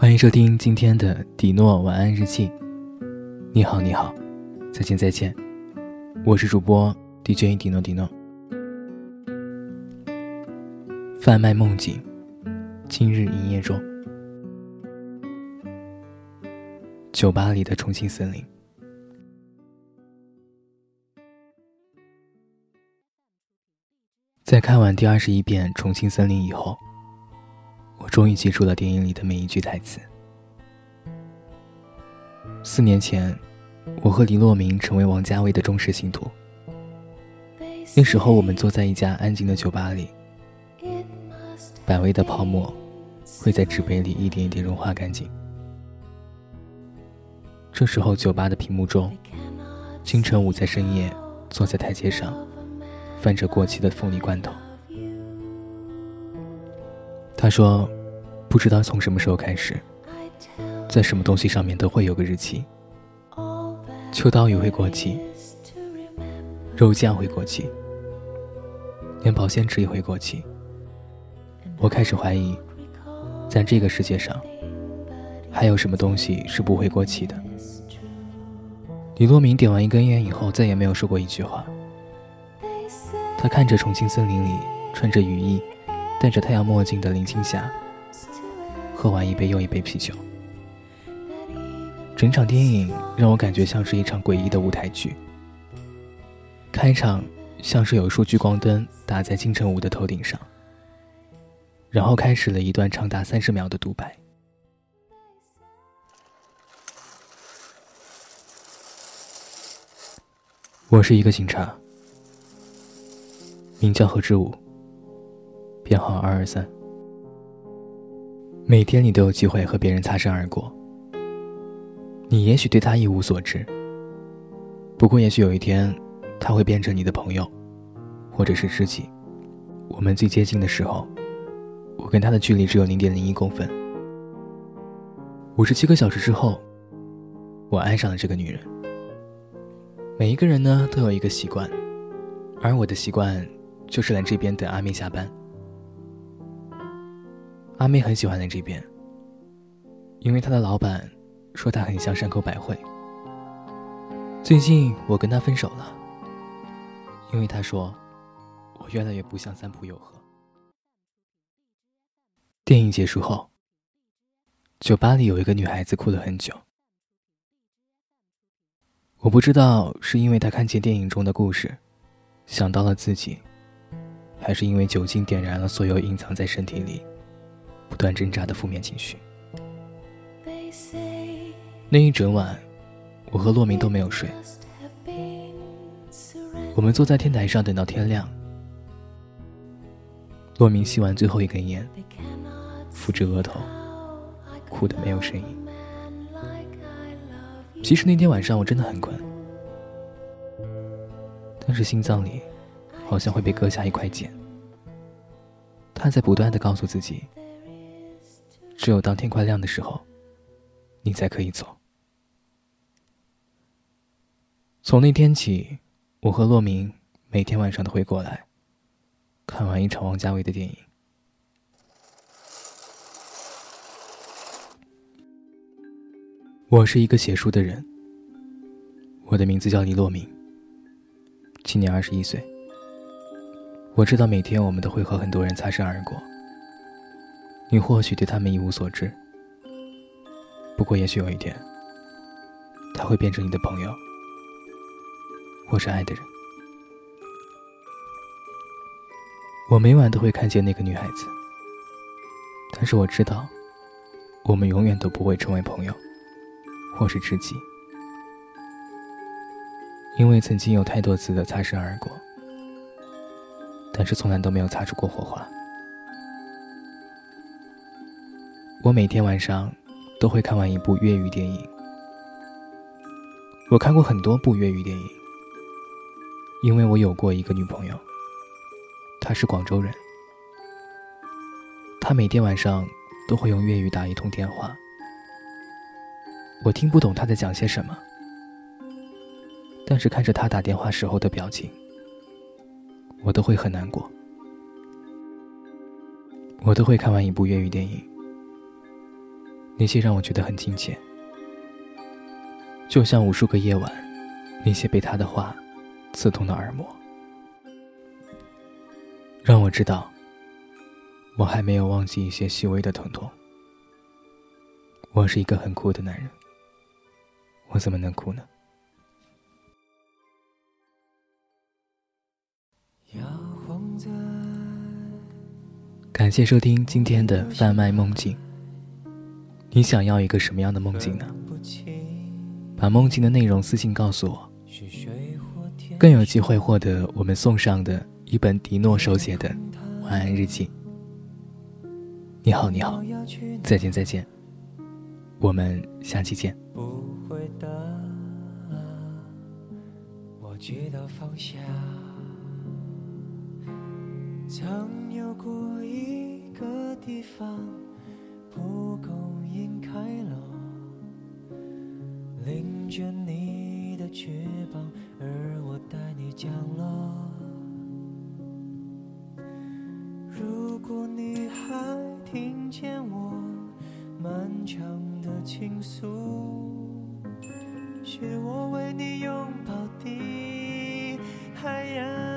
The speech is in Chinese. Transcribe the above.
欢迎收听今天的迪诺晚安日记。你好，你好，再见，再见。我是主播 DJ 迪诺迪诺。贩卖梦境，今日营业中。酒吧里的重庆森林。在看完第二十一遍《重庆森林》以后。我终于记住了电影里的每一句台词。四年前，我和黎洛明成为王家卫的忠实信徒。那时候，我们坐在一家安静的酒吧里，百威的泡沫会在纸杯里一点一点融化干净。这时候，酒吧的屏幕中，金城武在深夜坐在台阶上，翻着过期的凤梨罐头。他说：“不知道从什么时候开始，在什么东西上面都会有个日期。秋刀鱼会过期，肉酱会过期，连保鲜纸也会过期。我开始怀疑，在这个世界上，还有什么东西是不会过期的？”李洛明点完一根烟以后，再也没有说过一句话。他看着重庆森林里穿着雨衣。戴着太阳墨镜的林青霞，喝完一杯又一杯啤酒。整场电影让我感觉像是一场诡异的舞台剧。开场像是有一束聚光灯打在金城武的头顶上，然后开始了一段长达三十秒的独白。我是一个警察，名叫何志武。编号二二三。每天你都有机会和别人擦身而过，你也许对他一无所知。不过，也许有一天，他会变成你的朋友，或者是知己。我们最接近的时候，我跟他的距离只有零点零一公分。五十七个小时之后，我爱上了这个女人。每一个人呢，都有一个习惯，而我的习惯就是来这边等阿妹下班。阿妹很喜欢来这边，因为她的老板说她很像山口百惠。最近我跟她分手了，因为她说我越来越不像三浦友和。电影结束后，酒吧里有一个女孩子哭了很久。我不知道是因为她看见电影中的故事，想到了自己，还是因为酒精点燃了所有隐藏在身体里。不断挣扎的负面情绪。那一整晚，我和洛明都没有睡。我们坐在天台上等到天亮。洛明吸完最后一根烟，扶着额头，哭得没有声音。其实那天晚上我真的很困，但是心脏里好像会被割下一块茧。他在不断的告诉自己。只有当天快亮的时候，你才可以走。从那天起，我和洛明每天晚上都会过来，看完一场王家卫的电影。我是一个写书的人，我的名字叫李洛明，今年二十一岁。我知道每天我们都会和很多人擦身而过。你或许对他们一无所知，不过也许有一天，他会变成你的朋友，或是爱的人。我每晚都会看见那个女孩子，但是我知道，我们永远都不会成为朋友，或是知己，因为曾经有太多次的擦身而过，但是从来都没有擦出过火花。我每天晚上都会看完一部粤语电影。我看过很多部粤语电影，因为我有过一个女朋友，她是广州人。她每天晚上都会用粤语打一通电话，我听不懂她在讲些什么，但是看着她打电话时候的表情，我都会很难过。我都会看完一部粤语电影。那些让我觉得很亲切，就像无数个夜晚，那些被他的话刺痛的耳膜，让我知道，我还没有忘记一些细微的疼痛。我是一个很酷的男人，我怎么能哭呢？感谢收听今天的贩卖梦境。你想要一个什么样的梦境呢？把梦境的内容私信告诉我，更有机会获得我们送上的一本迪诺手写的晚安日记。你好，你好，再见，再见，我们下期见。曾有过一个地方，方，而我带你降落。如果你还听见我漫长的倾诉，是我为你拥抱的海洋。